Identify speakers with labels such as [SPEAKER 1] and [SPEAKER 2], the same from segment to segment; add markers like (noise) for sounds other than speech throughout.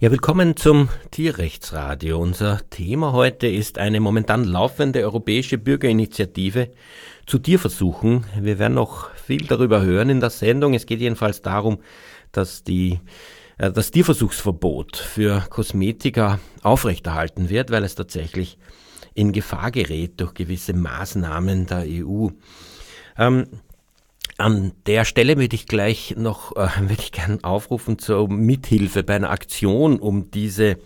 [SPEAKER 1] Ja, willkommen zum Tierrechtsradio. Unser Thema heute ist eine momentan laufende europäische Bürgerinitiative zu Tierversuchen. Wir werden noch viel darüber hören in der Sendung. Es geht jedenfalls darum, dass die, äh, das Tierversuchsverbot für Kosmetika aufrechterhalten wird, weil es tatsächlich in Gefahr gerät durch gewisse Maßnahmen der EU. Ähm, an der Stelle würde ich gleich noch, äh, würde ich gerne aufrufen zur Mithilfe bei einer Aktion, um diese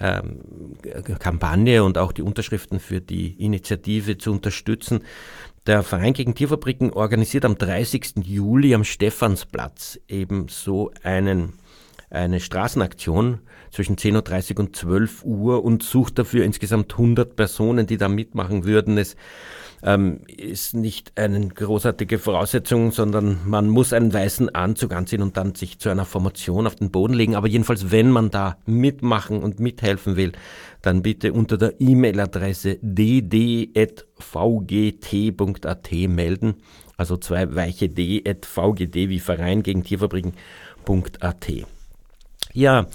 [SPEAKER 1] ähm, Kampagne und auch die Unterschriften für die Initiative zu unterstützen. Der Verein gegen Tierfabriken organisiert am 30. Juli am Stephansplatz eben so einen, eine Straßenaktion zwischen 10.30 Uhr und 12 Uhr und sucht dafür insgesamt 100 Personen, die da mitmachen würden. Es ähm, ist nicht eine großartige Voraussetzung, sondern man muss einen weißen Anzug anziehen und dann sich zu einer Formation auf den Boden legen. Aber jedenfalls, wenn man da mitmachen und mithelfen will, dann bitte unter der E-Mail-Adresse dd.vgt.at melden. Also zwei weiche d.vgd wie Verein gegen Tierfabriken.at. Ja,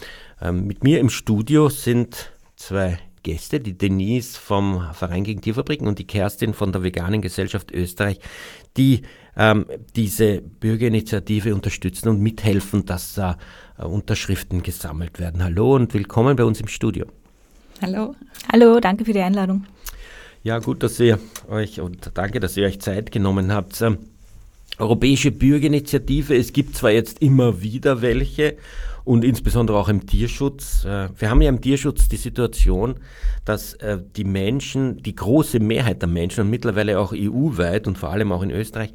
[SPEAKER 1] ähm, mit mir im Studio sind zwei Gäste, die Denise vom Verein gegen Tierfabriken und die Kerstin von der Veganen Gesellschaft Österreich, die ähm, diese Bürgerinitiative unterstützen und mithelfen, dass da äh, Unterschriften gesammelt werden. Hallo und willkommen bei uns im Studio.
[SPEAKER 2] Hallo. Hallo, danke für die Einladung.
[SPEAKER 1] Ja, gut, dass ihr euch und danke, dass ihr euch Zeit genommen habt. Ähm, Europäische Bürgerinitiative, es gibt zwar jetzt immer wieder welche und insbesondere auch im Tierschutz. Äh, wir haben ja im Tierschutz die Situation, dass äh, die Menschen, die große Mehrheit der Menschen und mittlerweile auch EU-weit und vor allem auch in Österreich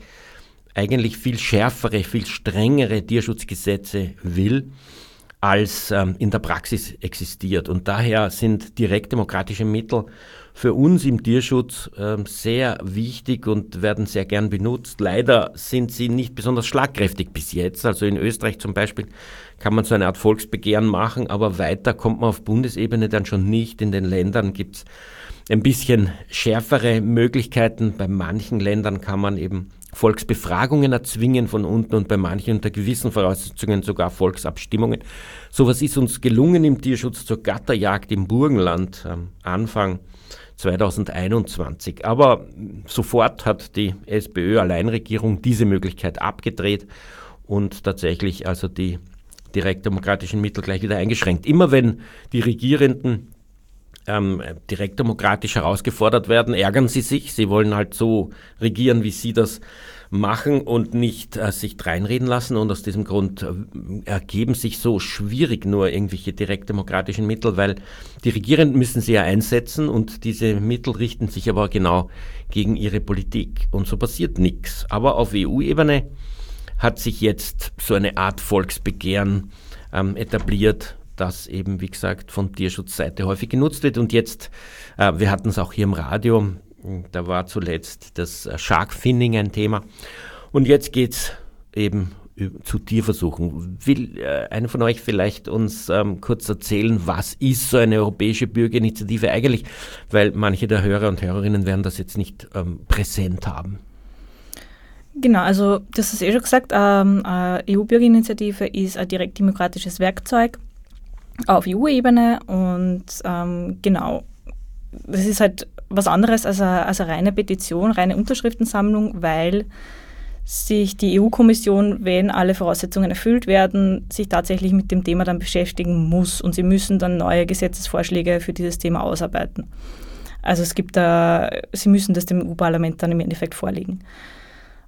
[SPEAKER 1] eigentlich viel schärfere, viel strengere Tierschutzgesetze will, als ähm, in der Praxis existiert. Und daher sind direktdemokratische Mittel für uns im Tierschutz äh, sehr wichtig und werden sehr gern benutzt. Leider sind sie nicht besonders schlagkräftig bis jetzt. Also in Österreich zum Beispiel kann man so eine Art Volksbegehren machen, aber weiter kommt man auf Bundesebene dann schon nicht. In den Ländern gibt es ein bisschen schärfere Möglichkeiten. Bei manchen Ländern kann man eben Volksbefragungen erzwingen von unten und bei manchen unter gewissen Voraussetzungen sogar Volksabstimmungen. Sowas ist uns gelungen im Tierschutz zur Gatterjagd im Burgenland am Anfang 2021. Aber sofort hat die SPÖ-Alleinregierung diese Möglichkeit abgedreht und tatsächlich also die direktdemokratischen Mittel gleich wieder eingeschränkt. Immer wenn die Regierenden ähm, direktdemokratisch herausgefordert werden, ärgern sie sich. Sie wollen halt so regieren, wie sie das machen und nicht äh, sich dreinreden lassen. Und aus diesem Grund äh, ergeben sich so schwierig nur irgendwelche direktdemokratischen Mittel, weil die Regierenden müssen sie ja einsetzen und diese Mittel richten sich aber genau gegen ihre Politik. Und so passiert nichts. Aber auf EU-Ebene hat sich jetzt so eine Art Volksbegehren ähm, etabliert, das eben, wie gesagt, von Tierschutzseite häufig genutzt wird. Und jetzt, äh, wir hatten es auch hier im Radio, da war zuletzt das äh, Sharkfinning ein Thema. Und jetzt geht es eben zu Tierversuchen. Will äh, einer von euch vielleicht uns ähm, kurz erzählen, was ist so eine europäische Bürgerinitiative eigentlich? Weil manche der Hörer und Hörerinnen werden das jetzt nicht ähm, präsent haben.
[SPEAKER 2] Genau, also das ist eh schon gesagt, ähm, EU-Bürgerinitiative ist ein direktdemokratisches Werkzeug auf EU-Ebene und ähm, genau, das ist halt was anderes als eine, als eine reine Petition, reine Unterschriftensammlung, weil sich die EU-Kommission, wenn alle Voraussetzungen erfüllt werden, sich tatsächlich mit dem Thema dann beschäftigen muss und sie müssen dann neue Gesetzesvorschläge für dieses Thema ausarbeiten. Also es gibt da, sie müssen das dem EU-Parlament dann im Endeffekt vorlegen.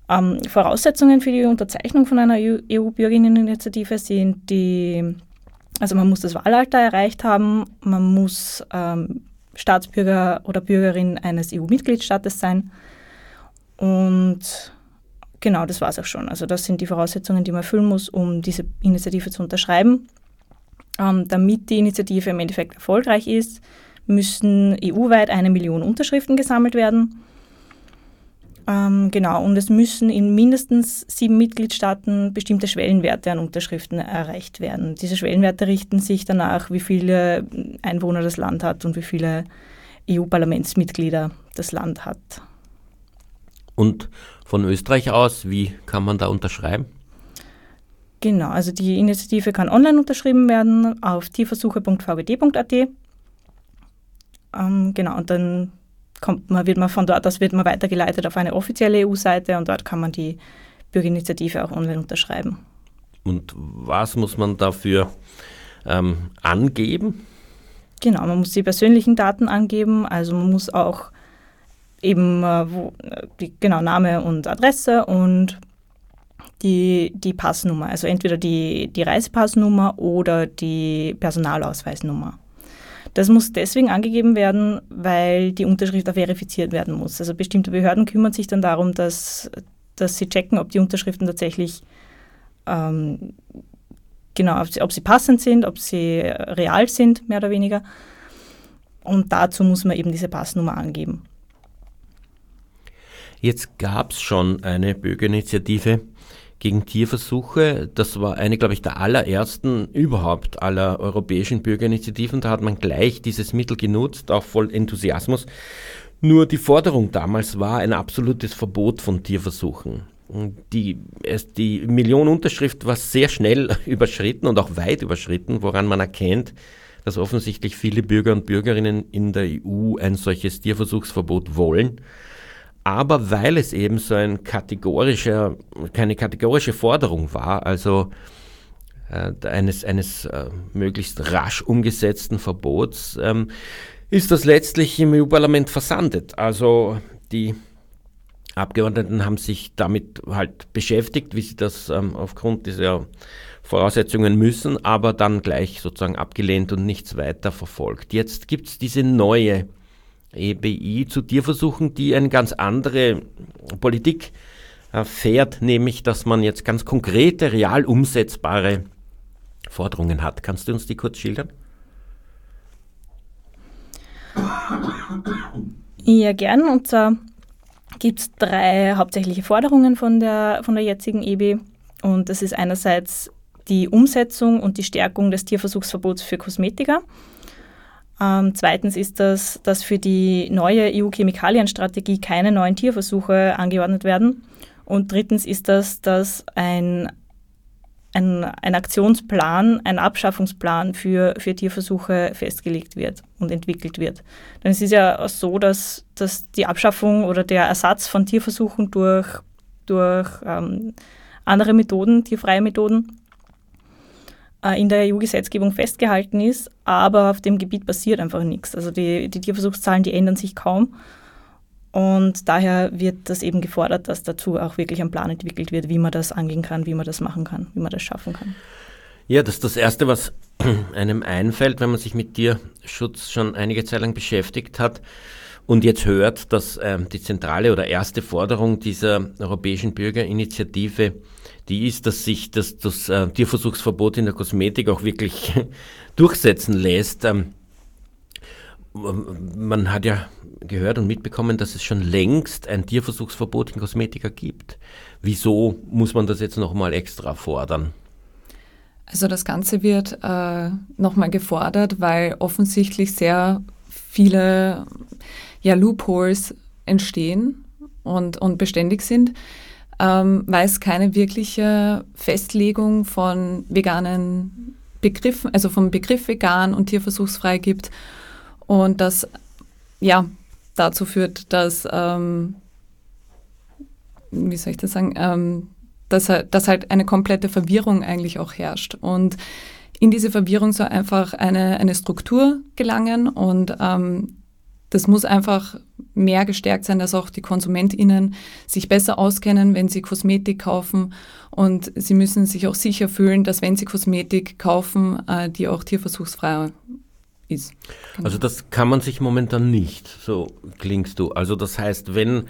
[SPEAKER 2] Ähm, Voraussetzungen für die Unterzeichnung von einer EU-Bürgerinneninitiative sind die, also man muss das Wahlalter erreicht haben, man muss ähm, Staatsbürger oder Bürgerin eines EU-Mitgliedstaates sein. Und genau, das war es auch schon. Also das sind die Voraussetzungen, die man erfüllen muss, um diese Initiative zu unterschreiben. Ähm, damit die Initiative im Endeffekt erfolgreich ist, müssen EU-weit eine Million Unterschriften gesammelt werden. Ähm, genau, und es müssen in mindestens sieben Mitgliedstaaten bestimmte Schwellenwerte an Unterschriften erreicht werden. Diese Schwellenwerte richten sich danach, wie viele Einwohner das Land hat und wie viele EU-Parlamentsmitglieder das Land hat.
[SPEAKER 1] Und von Österreich aus, wie kann man da unterschreiben?
[SPEAKER 2] Genau, also die Initiative kann online unterschrieben werden auf tierversuche.vgd.at. Ähm, genau, und dann kommt man, wird man von dort aus wird man weitergeleitet auf eine offizielle EU-Seite und dort kann man die Bürgerinitiative auch online unterschreiben.
[SPEAKER 1] Und was muss man dafür ähm, angeben?
[SPEAKER 2] Genau, man muss die persönlichen Daten angeben, also man muss auch eben äh, wo, die, genau Name und Adresse und die, die Passnummer, also entweder die, die Reisepassnummer oder die Personalausweisnummer. Das muss deswegen angegeben werden, weil die Unterschrift auch verifiziert werden muss. Also bestimmte Behörden kümmern sich dann darum, dass, dass sie checken, ob die Unterschriften tatsächlich ähm, genau, ob sie, ob sie passend sind, ob sie real sind, mehr oder weniger. Und dazu muss man eben diese Passnummer angeben.
[SPEAKER 1] Jetzt gab es schon eine Bürgerinitiative gegen Tierversuche. Das war eine, glaube ich, der allerersten überhaupt aller europäischen Bürgerinitiativen. Da hat man gleich dieses Mittel genutzt, auch voll Enthusiasmus. Nur die Forderung damals war ein absolutes Verbot von Tierversuchen. Die, die Million Unterschrift war sehr schnell (laughs) überschritten und auch weit überschritten, woran man erkennt, dass offensichtlich viele Bürger und Bürgerinnen in der EU ein solches Tierversuchsverbot wollen. Aber weil es eben so ein kategorischer, keine kategorische Forderung war, also äh, eines, eines äh, möglichst rasch umgesetzten Verbots, ähm, ist das letztlich im EU-Parlament versandet. Also die Abgeordneten haben sich damit halt beschäftigt, wie sie das ähm, aufgrund dieser Voraussetzungen müssen, aber dann gleich sozusagen abgelehnt und nichts weiter verfolgt. Jetzt gibt es diese neue EBI zu Tierversuchen, die eine ganz andere Politik äh, fährt, nämlich dass man jetzt ganz konkrete, real umsetzbare Forderungen hat. Kannst du uns die kurz schildern?
[SPEAKER 2] Ja, gern. Und zwar gibt es drei hauptsächliche Forderungen von der, von der jetzigen EBI. Und das ist einerseits die Umsetzung und die Stärkung des Tierversuchsverbots für Kosmetika. Ähm, zweitens ist das, dass für die neue EU-Chemikalienstrategie keine neuen Tierversuche angeordnet werden. Und drittens ist das, dass ein, ein, ein Aktionsplan, ein Abschaffungsplan für, für Tierversuche festgelegt wird und entwickelt wird. Denn es ist ja so, dass, dass die Abschaffung oder der Ersatz von Tierversuchen durch, durch ähm, andere Methoden, tierfreie Methoden, in der EU-Gesetzgebung festgehalten ist, aber auf dem Gebiet passiert einfach nichts. Also die, die Tierversuchszahlen, die ändern sich kaum. Und daher wird das eben gefordert, dass dazu auch wirklich ein Plan entwickelt wird, wie man das angehen kann, wie man das machen kann, wie man das schaffen kann.
[SPEAKER 1] Ja, das ist das Erste, was (clears throat) einem einfällt, wenn man sich mit Tierschutz schon einige Zeit lang beschäftigt hat und jetzt hört, dass äh, die zentrale oder erste Forderung dieser Europäischen Bürgerinitiative die ist, dass sich das, das äh, Tierversuchsverbot in der Kosmetik auch wirklich (laughs) durchsetzen lässt. Ähm, man hat ja gehört und mitbekommen, dass es schon längst ein Tierversuchsverbot in Kosmetika gibt. Wieso muss man das jetzt nochmal extra fordern?
[SPEAKER 3] Also das Ganze wird äh, nochmal gefordert, weil offensichtlich sehr viele ja, Loopholes entstehen und, und beständig sind ähm, weil es keine wirkliche Festlegung von veganen Begriffen, also vom Begriff vegan und tierversuchsfrei gibt. Und das ja dazu führt, dass, ähm, wie soll ich das sagen, ähm, dass, dass halt eine komplette Verwirrung eigentlich auch herrscht. Und in diese Verwirrung soll einfach eine, eine Struktur gelangen und ähm, das muss einfach mehr gestärkt sein, dass auch die KonsumentInnen sich besser auskennen, wenn sie Kosmetik kaufen. Und sie müssen sich auch sicher fühlen, dass wenn sie Kosmetik kaufen, äh, die auch tierversuchsfrei ist.
[SPEAKER 1] Genau. Also das kann man sich momentan nicht, so klingst du. Also das heißt, wenn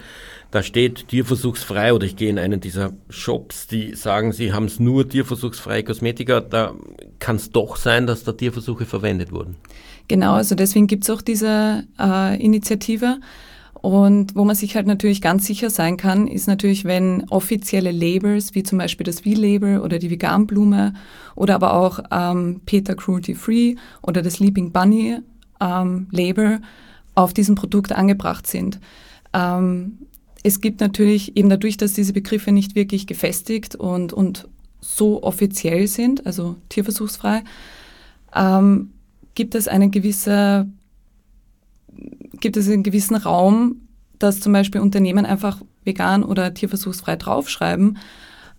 [SPEAKER 1] da steht tierversuchsfrei oder ich gehe in einen dieser Shops, die sagen, sie haben es nur tierversuchsfreie Kosmetika, da kann es doch sein, dass da Tierversuche verwendet wurden.
[SPEAKER 3] Genau, also deswegen gibt es auch diese äh, Initiative. Und wo man sich halt natürlich ganz sicher sein kann, ist natürlich, wenn offizielle Labels, wie zum Beispiel das V-Label oder die Veganblume oder aber auch ähm, Peter Cruelty Free oder das Leaping Bunny ähm, Label auf diesem Produkt angebracht sind. Ähm, es gibt natürlich eben dadurch, dass diese Begriffe nicht wirklich gefestigt und, und so offiziell sind, also tierversuchsfrei, ähm, gibt es eine gewisse gibt es einen gewissen Raum, dass zum Beispiel Unternehmen einfach vegan oder tierversuchsfrei draufschreiben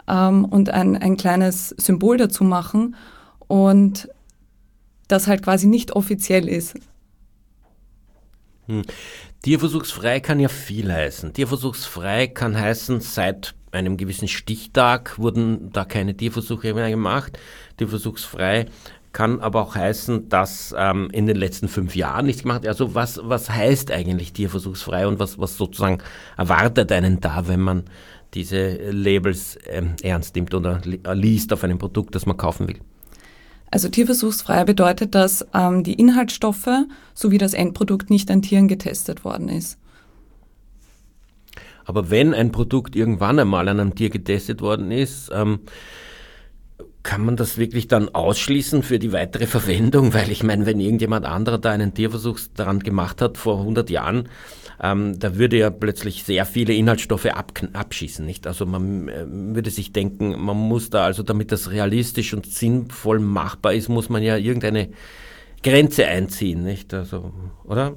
[SPEAKER 3] ähm, und ein, ein kleines Symbol dazu machen und das halt quasi nicht offiziell ist.
[SPEAKER 1] Hm. Tierversuchsfrei kann ja viel heißen. Tierversuchsfrei kann heißen, seit einem gewissen Stichtag wurden da keine Tierversuche mehr gemacht. Tierversuchsfrei kann aber auch heißen, dass ähm, in den letzten fünf Jahren nichts gemacht Also was, was heißt eigentlich tierversuchsfrei und was, was sozusagen erwartet einen da, wenn man diese Labels ähm, ernst nimmt oder li liest auf einem Produkt, das man kaufen will?
[SPEAKER 3] Also tierversuchsfrei bedeutet, dass ähm, die Inhaltsstoffe sowie das Endprodukt nicht an Tieren getestet worden ist.
[SPEAKER 1] Aber wenn ein Produkt irgendwann einmal an einem Tier getestet worden ist, ähm, kann man das wirklich dann ausschließen für die weitere Verwendung? Weil ich meine, wenn irgendjemand anderer da einen Tierversuch daran gemacht hat vor 100 Jahren, ähm, da würde ja plötzlich sehr viele Inhaltsstoffe ab, abschießen, nicht? Also man äh, würde sich denken, man muss da, also damit das realistisch und sinnvoll machbar ist, muss man ja irgendeine Grenze einziehen, nicht? Also, oder?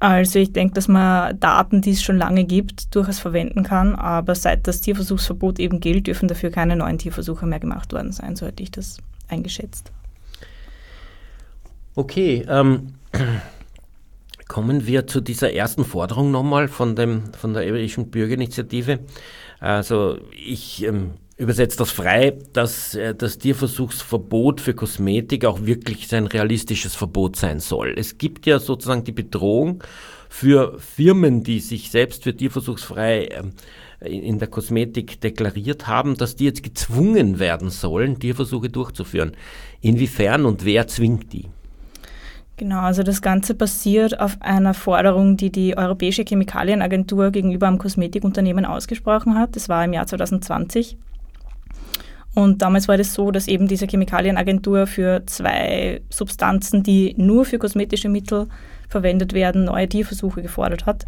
[SPEAKER 2] Also ich denke, dass man Daten, die es schon lange gibt, durchaus verwenden kann, aber seit das Tierversuchsverbot eben gilt, dürfen dafür keine neuen Tierversuche mehr gemacht worden sein, so hätte ich das eingeschätzt.
[SPEAKER 1] Okay, ähm, kommen wir zu dieser ersten Forderung nochmal von, von der Eberischen Bürgerinitiative. Also ich ähm, übersetzt das frei, dass äh, das Tierversuchsverbot für Kosmetik auch wirklich sein realistisches Verbot sein soll. Es gibt ja sozusagen die Bedrohung für Firmen, die sich selbst für tierversuchsfrei ähm, in der Kosmetik deklariert haben, dass die jetzt gezwungen werden sollen, Tierversuche durchzuführen. Inwiefern und wer zwingt die?
[SPEAKER 2] Genau, also das Ganze basiert auf einer Forderung, die die Europäische Chemikalienagentur gegenüber einem Kosmetikunternehmen ausgesprochen hat. Das war im Jahr 2020. Und damals war das so, dass eben diese Chemikalienagentur für zwei Substanzen, die nur für kosmetische Mittel verwendet werden, neue Tierversuche gefordert hat.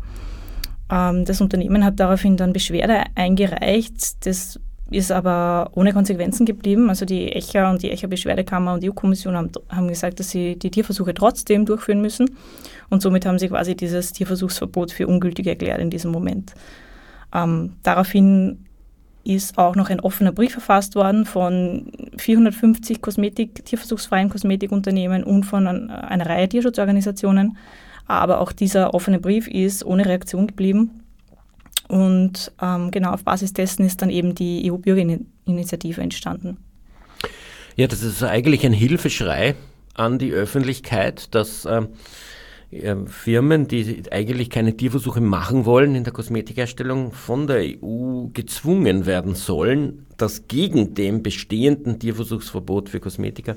[SPEAKER 2] Ähm, das Unternehmen hat daraufhin dann Beschwerde eingereicht. Das ist aber ohne Konsequenzen geblieben. Also die ECHA und die ECHA-Beschwerdekammer und die EU-Kommission haben, haben gesagt, dass sie die Tierversuche trotzdem durchführen müssen. Und somit haben sie quasi dieses Tierversuchsverbot für ungültig erklärt in diesem Moment. Ähm, daraufhin ist auch noch ein offener Brief verfasst worden von 450 Kosmetik, tierversuchsfreien Kosmetikunternehmen und von einer Reihe Tierschutzorganisationen. Aber auch dieser offene Brief ist ohne Reaktion geblieben. Und ähm, genau auf Basis dessen ist dann eben die EU-Bürgerinitiative entstanden.
[SPEAKER 1] Ja, das ist eigentlich ein Hilfeschrei an die Öffentlichkeit, dass ähm, Firmen, die eigentlich keine Tierversuche machen wollen in der Kosmetikherstellung, von der EU gezwungen werden sollen, das gegen dem bestehenden Tierversuchsverbot für Kosmetika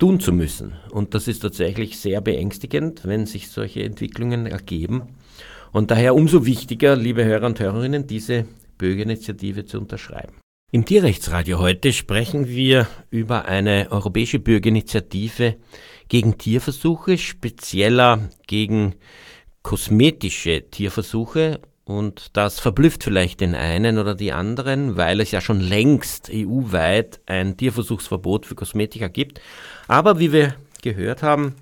[SPEAKER 1] tun zu müssen. Und das ist tatsächlich sehr beängstigend, wenn sich solche Entwicklungen ergeben. Und daher umso wichtiger, liebe Hörer und Hörerinnen, diese Bürgerinitiative zu unterschreiben. Im Tierrechtsradio heute sprechen wir über eine europäische Bürgerinitiative, gegen Tierversuche, spezieller gegen kosmetische Tierversuche. Und das verblüfft vielleicht den einen oder die anderen, weil es ja schon längst EU-weit ein Tierversuchsverbot für Kosmetika gibt. Aber wie wir gehört haben,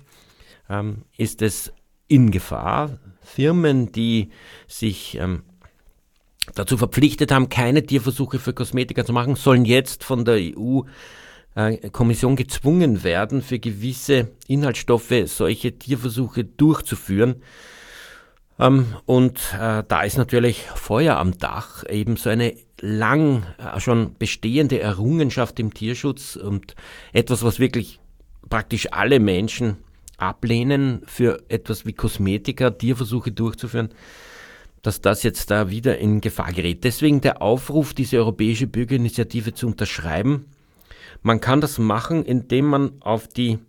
[SPEAKER 1] ähm, ist es in Gefahr. Firmen, die sich ähm, dazu verpflichtet haben, keine Tierversuche für Kosmetika zu machen, sollen jetzt von der EU Kommission gezwungen werden, für gewisse Inhaltsstoffe solche Tierversuche durchzuführen. Ähm, und äh, da ist natürlich Feuer am Dach, eben so eine lang äh, schon bestehende Errungenschaft im Tierschutz und etwas, was wirklich praktisch alle Menschen ablehnen, für etwas wie Kosmetika Tierversuche durchzuführen, dass das jetzt da wieder in Gefahr gerät. Deswegen der Aufruf, diese europäische Bürgerinitiative zu unterschreiben man kann das machen, indem man auf die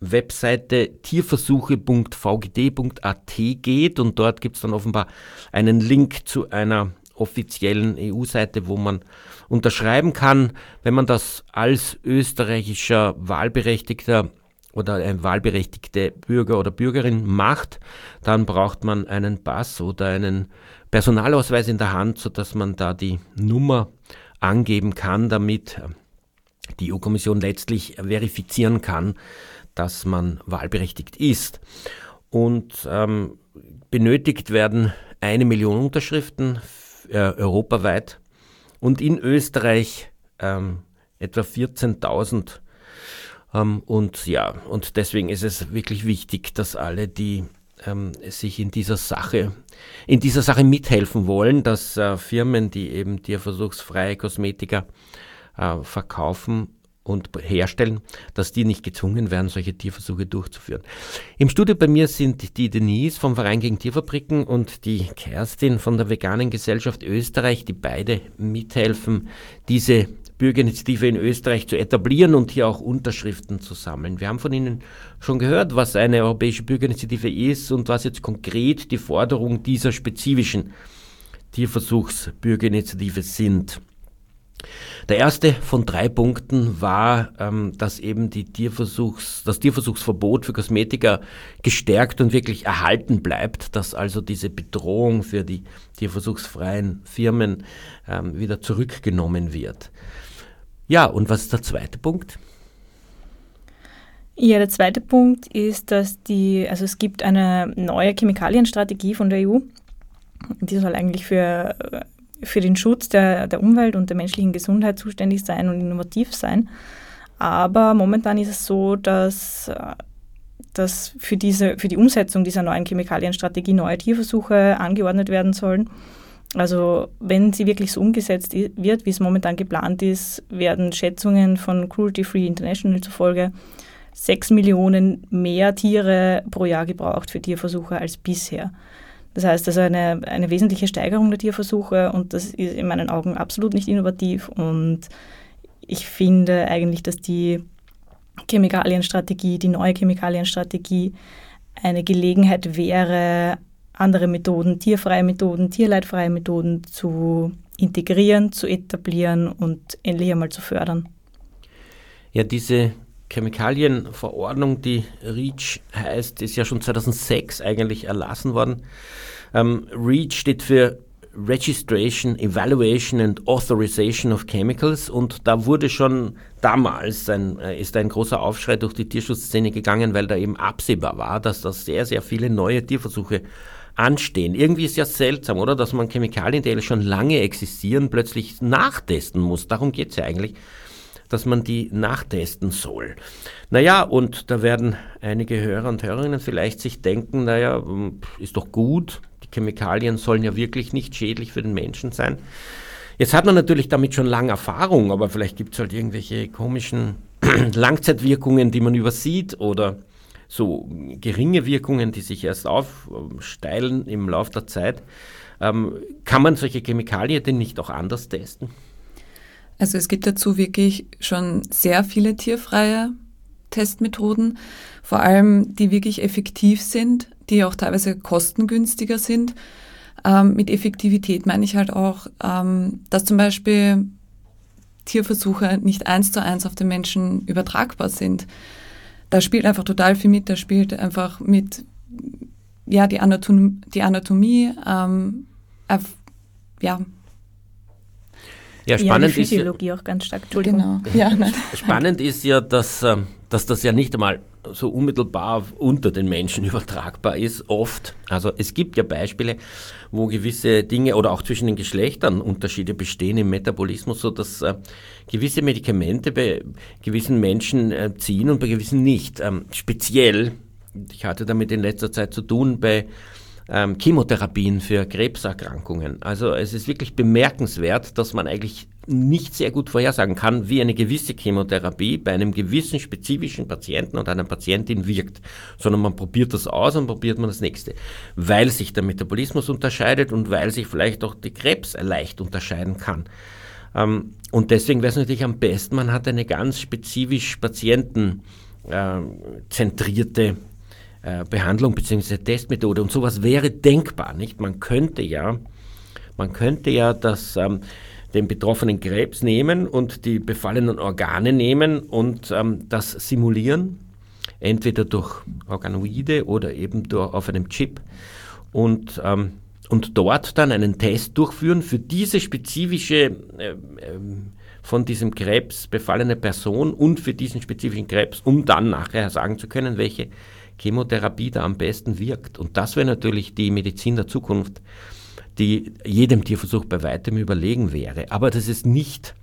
[SPEAKER 1] Webseite tierversuche.vgd.at geht und dort gibt es dann offenbar einen Link zu einer offiziellen EU-Seite, wo man unterschreiben kann, wenn man das als österreichischer Wahlberechtigter oder ein wahlberechtigte Bürger oder Bürgerin macht, dann braucht man einen Pass oder einen Personalausweis in der Hand, sodass man da die Nummer angeben kann, damit die EU-Kommission letztlich verifizieren kann, dass man wahlberechtigt ist. Und ähm, benötigt werden eine Million Unterschriften äh, europaweit und in Österreich ähm, etwa 14.000. Ähm, und ja, und deswegen ist es wirklich wichtig, dass alle, die ähm, sich in dieser Sache, in dieser Sache mithelfen wollen, dass äh, Firmen, die eben tierversuchsfreie Kosmetika äh, verkaufen, und herstellen, dass die nicht gezwungen werden, solche Tierversuche durchzuführen. Im Studio bei mir sind die Denise vom Verein gegen Tierfabriken und die Kerstin von der Veganen Gesellschaft Österreich, die beide mithelfen, diese Bürgerinitiative in Österreich zu etablieren und hier auch Unterschriften zu sammeln. Wir haben von Ihnen schon gehört, was eine europäische Bürgerinitiative ist und was jetzt konkret die Forderungen dieser spezifischen Tierversuchsbürgerinitiative sind. Der erste von drei Punkten war, ähm, dass eben die Tierversuchs, das Tierversuchsverbot für Kosmetika gestärkt und wirklich erhalten bleibt, dass also diese Bedrohung für die tierversuchsfreien Firmen ähm, wieder zurückgenommen wird. Ja, und was ist der zweite Punkt?
[SPEAKER 2] Ja, der zweite Punkt ist, dass die, also es gibt eine neue Chemikalienstrategie von der EU. Die soll eigentlich für für den Schutz der, der Umwelt und der menschlichen Gesundheit zuständig sein und innovativ sein. Aber momentan ist es so, dass, dass für, diese, für die Umsetzung dieser neuen Chemikalienstrategie neue Tierversuche angeordnet werden sollen. Also wenn sie wirklich so umgesetzt wird, wie es momentan geplant ist, werden Schätzungen von Cruelty Free International zufolge sechs Millionen mehr Tiere pro Jahr gebraucht für Tierversuche als bisher. Das heißt also eine, eine wesentliche Steigerung der Tierversuche und das ist in meinen Augen absolut nicht innovativ und ich finde eigentlich, dass die Chemikalienstrategie, die neue Chemikalienstrategie eine Gelegenheit wäre, andere Methoden, tierfreie Methoden, tierleidfreie Methoden zu integrieren, zu etablieren und endlich einmal zu fördern.
[SPEAKER 1] Ja, diese Chemikalienverordnung, die REACH heißt, ist ja schon 2006 eigentlich erlassen worden. Ähm, REACH steht für Registration, Evaluation and Authorization of Chemicals und da wurde schon damals ein, äh, ist ein großer Aufschrei durch die Tierschutzszene gegangen, weil da eben absehbar war, dass da sehr, sehr viele neue Tierversuche anstehen. Irgendwie ist ja seltsam, oder? Dass man Chemikalien, die schon lange existieren, plötzlich nachtesten muss. Darum geht es ja eigentlich dass man die nachtesten soll. Naja, und da werden einige Hörer und Hörerinnen vielleicht sich denken, naja, hm, ist doch gut, die Chemikalien sollen ja wirklich nicht schädlich für den Menschen sein. Jetzt hat man natürlich damit schon lange Erfahrung, aber vielleicht gibt es halt irgendwelche komischen (clears throat) Langzeitwirkungen, die man übersieht oder so geringe Wirkungen, die sich erst aufsteilen im Laufe der Zeit. Ähm, kann man solche Chemikalien denn nicht auch anders testen?
[SPEAKER 3] Also es gibt dazu wirklich schon sehr viele tierfreie Testmethoden, vor allem die wirklich effektiv sind, die auch teilweise kostengünstiger sind. Ähm, mit Effektivität meine ich halt auch, ähm, dass zum Beispiel Tierversuche nicht eins zu eins auf den Menschen übertragbar sind. Da spielt einfach total viel mit, da spielt einfach mit ja, die, Anatom die Anatomie, ähm, ja,
[SPEAKER 1] ja, spannend ja,
[SPEAKER 2] die Physiologie ist, auch ganz stark.
[SPEAKER 1] Entschuldigung. Genau. Ja, (laughs) spannend ist ja, dass, ähm, dass das ja nicht einmal so unmittelbar unter den Menschen (laughs) übertragbar ist, oft. Also es gibt ja Beispiele, wo gewisse Dinge oder auch zwischen den Geschlechtern Unterschiede bestehen im Metabolismus, so dass äh, gewisse Medikamente bei gewissen Menschen äh, ziehen und bei gewissen nicht. Ähm, speziell, ich hatte damit in letzter Zeit zu tun, bei ähm, Chemotherapien für Krebserkrankungen. Also es ist wirklich bemerkenswert, dass man eigentlich nicht sehr gut vorhersagen kann, wie eine gewisse Chemotherapie bei einem gewissen spezifischen Patienten oder einer Patientin wirkt, sondern man probiert das aus und probiert man das nächste, weil sich der Metabolismus unterscheidet und weil sich vielleicht auch die Krebs leicht unterscheiden kann. Ähm, und deswegen wäre es natürlich am besten, man hat eine ganz spezifisch Patienten äh, Behandlung bzw. Testmethode. Und sowas wäre denkbar, nicht? Man könnte ja, man könnte ja das, ähm, den betroffenen Krebs nehmen und die befallenen Organe nehmen und ähm, das simulieren, entweder durch Organoide oder eben durch, auf einem Chip und ähm, und dort dann einen Test durchführen für diese spezifische äh, äh, von diesem Krebs befallene Person und für diesen spezifischen Krebs, um dann nachher sagen zu können, welche Chemotherapie da am besten wirkt. Und das wäre natürlich die Medizin der Zukunft, die jedem Tierversuch bei weitem überlegen wäre. Aber das ist nicht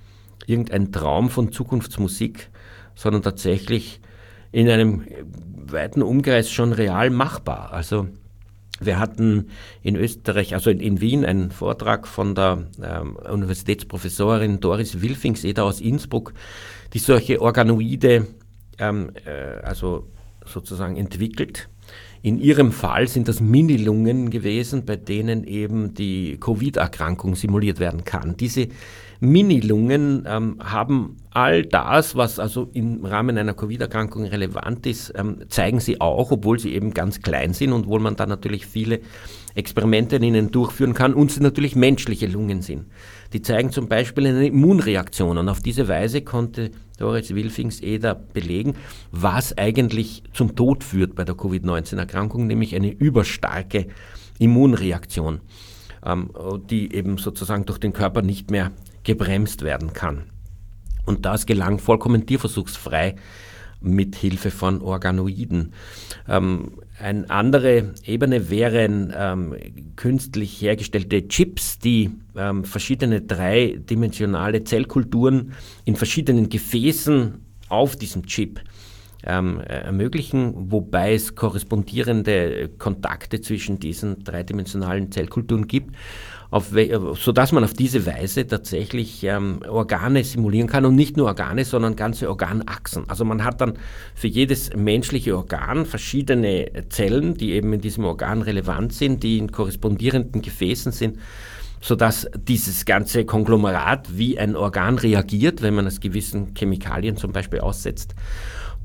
[SPEAKER 1] irgendein Traum von Zukunftsmusik, sondern tatsächlich in einem weiten Umkreis schon real machbar. Also wir hatten in Österreich, also in, Wien, einen Vortrag von der ähm, Universitätsprofessorin Doris Wilfingseder aus Innsbruck, die solche Organoide ähm, äh, also sozusagen entwickelt. In ihrem Fall sind das Minilungen gewesen, bei denen eben die Covid-Erkrankung simuliert werden kann. Diese Minilungen ähm, haben all das, was also im Rahmen einer Covid-Erkrankung relevant ist, ähm, zeigen sie auch, obwohl sie eben ganz klein sind und wo man dann natürlich viele Experimente in ihnen durchführen kann und sie natürlich menschliche Lungen sind. Die zeigen zum Beispiel eine Immunreaktion und auf diese Weise konnte Doris Wilfings-Eder belegen, was eigentlich zum Tod führt bei der Covid-19-Erkrankung, nämlich eine überstarke Immunreaktion, ähm, die eben sozusagen durch den Körper nicht mehr gebremst werden kann. Und das gelang vollkommen tierversuchsfrei mit Hilfe von Organoiden. Ähm, eine andere Ebene wären ähm, künstlich hergestellte Chips, die ähm, verschiedene dreidimensionale Zellkulturen in verschiedenen Gefäßen auf diesem Chip ähm, ermöglichen, wobei es korrespondierende Kontakte zwischen diesen dreidimensionalen Zellkulturen gibt auf, sodass man auf diese Weise tatsächlich ähm, Organe simulieren kann und nicht nur Organe, sondern ganze Organachsen. Also man hat dann für jedes menschliche Organ verschiedene Zellen, die eben in diesem Organ relevant sind, die in korrespondierenden Gefäßen sind sodass dieses ganze Konglomerat wie ein Organ reagiert, wenn man es gewissen Chemikalien zum Beispiel aussetzt.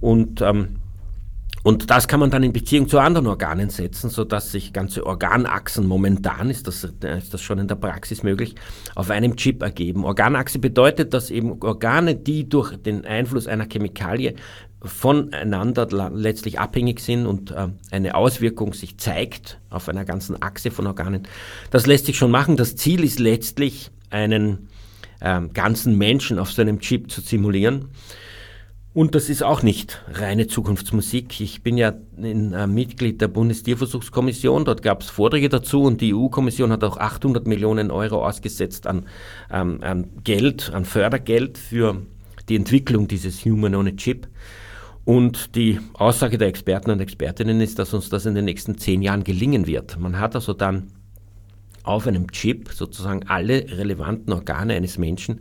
[SPEAKER 1] Und ähm, und das kann man dann in Beziehung zu anderen Organen setzen, sodass sich ganze Organachsen momentan, ist das, ist das schon in der Praxis möglich, auf einem Chip ergeben. Organachse bedeutet, dass eben Organe, die durch den Einfluss einer Chemikalie voneinander letztlich abhängig sind und äh, eine Auswirkung sich zeigt auf einer ganzen Achse von Organen. Das lässt sich schon machen. Das Ziel ist letztlich, einen äh, ganzen Menschen auf so einem Chip zu simulieren. Und das ist auch nicht reine Zukunftsmusik. Ich bin ja ein äh, Mitglied der Bundestierversuchskommission. Dort gab es Vorträge dazu und die EU-Kommission hat auch 800 Millionen Euro ausgesetzt an, ähm, an Geld, an Fördergeld für die Entwicklung dieses Human on a Chip. Und die Aussage der Experten und Expertinnen ist, dass uns das in den nächsten zehn Jahren gelingen wird. Man hat also dann auf einem Chip sozusagen alle relevanten Organe eines Menschen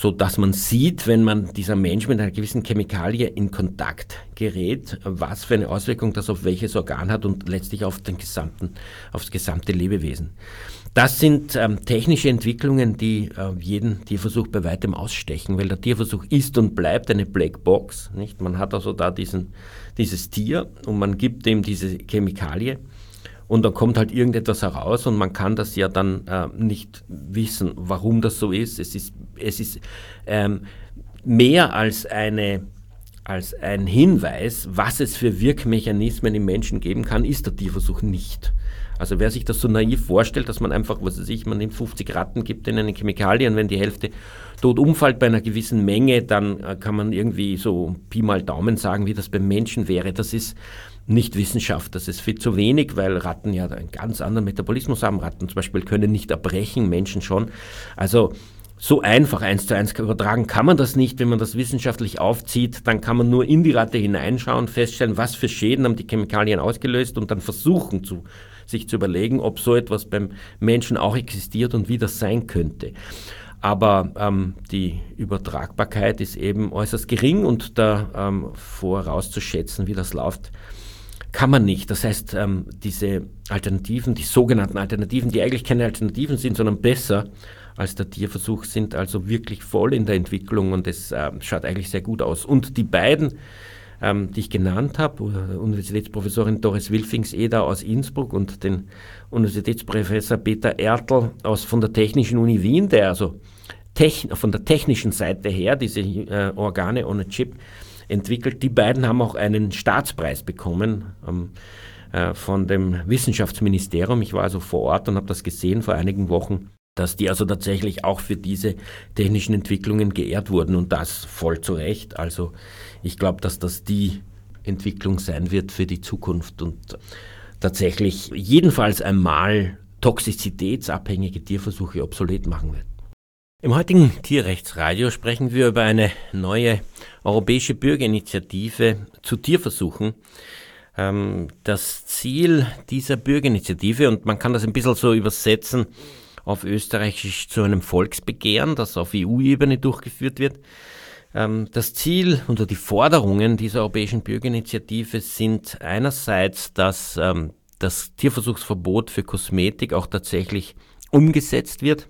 [SPEAKER 1] so dass man sieht, wenn man dieser Mensch mit einer gewissen Chemikalie in Kontakt gerät, was für eine Auswirkung das auf welches Organ hat und letztlich auf den gesamten, aufs gesamte Lebewesen. Das sind ähm, technische Entwicklungen, die äh, jeden Tierversuch bei weitem ausstechen, weil der Tierversuch ist und bleibt eine Blackbox. Nicht? Man hat also da diesen, dieses Tier und man gibt ihm diese Chemikalie und dann kommt halt irgendetwas heraus und man kann das ja dann äh, nicht wissen, warum das so ist. Es ist, es ist ähm, mehr als, eine, als ein Hinweis, was es für Wirkmechanismen im Menschen geben kann, ist der Tierversuch nicht. Also wer sich das so naiv vorstellt, dass man einfach, was weiß ich, man nimmt 50 Ratten, gibt ihnen eine Chemikalie und wenn die Hälfte tot umfällt bei einer gewissen Menge, dann äh, kann man irgendwie so Pi mal Daumen sagen, wie das beim Menschen wäre. Das ist nicht Wissenschaft. Das ist viel zu wenig, weil Ratten ja einen ganz anderen Metabolismus haben. Ratten zum Beispiel können nicht erbrechen, Menschen schon. Also so einfach eins zu eins übertragen kann man das nicht. Wenn man das wissenschaftlich aufzieht, dann kann man nur in die Ratte hineinschauen, feststellen, was für Schäden haben die Chemikalien ausgelöst und dann versuchen zu, sich zu überlegen, ob so etwas beim Menschen auch existiert und wie das sein könnte. Aber ähm, die Übertragbarkeit ist eben äußerst gering und da ähm, vorauszuschätzen, wie das läuft, kann man nicht. Das heißt, ähm, diese Alternativen, die sogenannten Alternativen, die eigentlich keine Alternativen sind, sondern besser als der Tierversuch, sind also wirklich voll in der Entwicklung und es äh, schaut eigentlich sehr gut aus. Und die beiden ähm, die ich genannt habe, Universitätsprofessorin Doris Wilfings-Eder aus Innsbruck und den Universitätsprofessor Peter Ertl aus, von der Technischen Uni Wien, der also von der technischen Seite her diese äh, Organe ohne Chip entwickelt. Die beiden haben auch einen Staatspreis bekommen ähm, äh, von dem Wissenschaftsministerium. Ich war also vor Ort und habe das gesehen vor einigen Wochen dass die also tatsächlich auch für diese technischen Entwicklungen geehrt wurden und das voll zu Recht. Also ich glaube, dass das die Entwicklung sein wird für die Zukunft und tatsächlich jedenfalls einmal toxizitätsabhängige Tierversuche obsolet machen wird. Im heutigen Tierrechtsradio sprechen wir über eine neue europäische Bürgerinitiative zu Tierversuchen. Ähm, das Ziel dieser Bürgerinitiative, und man kann das ein bisschen so übersetzen, auf Österreichisch zu einem Volksbegehren, das auf EU-Ebene durchgeführt wird. Ähm, das Ziel oder die Forderungen dieser Europäischen Bürgerinitiative sind einerseits, dass ähm, das Tierversuchsverbot für Kosmetik auch tatsächlich umgesetzt wird.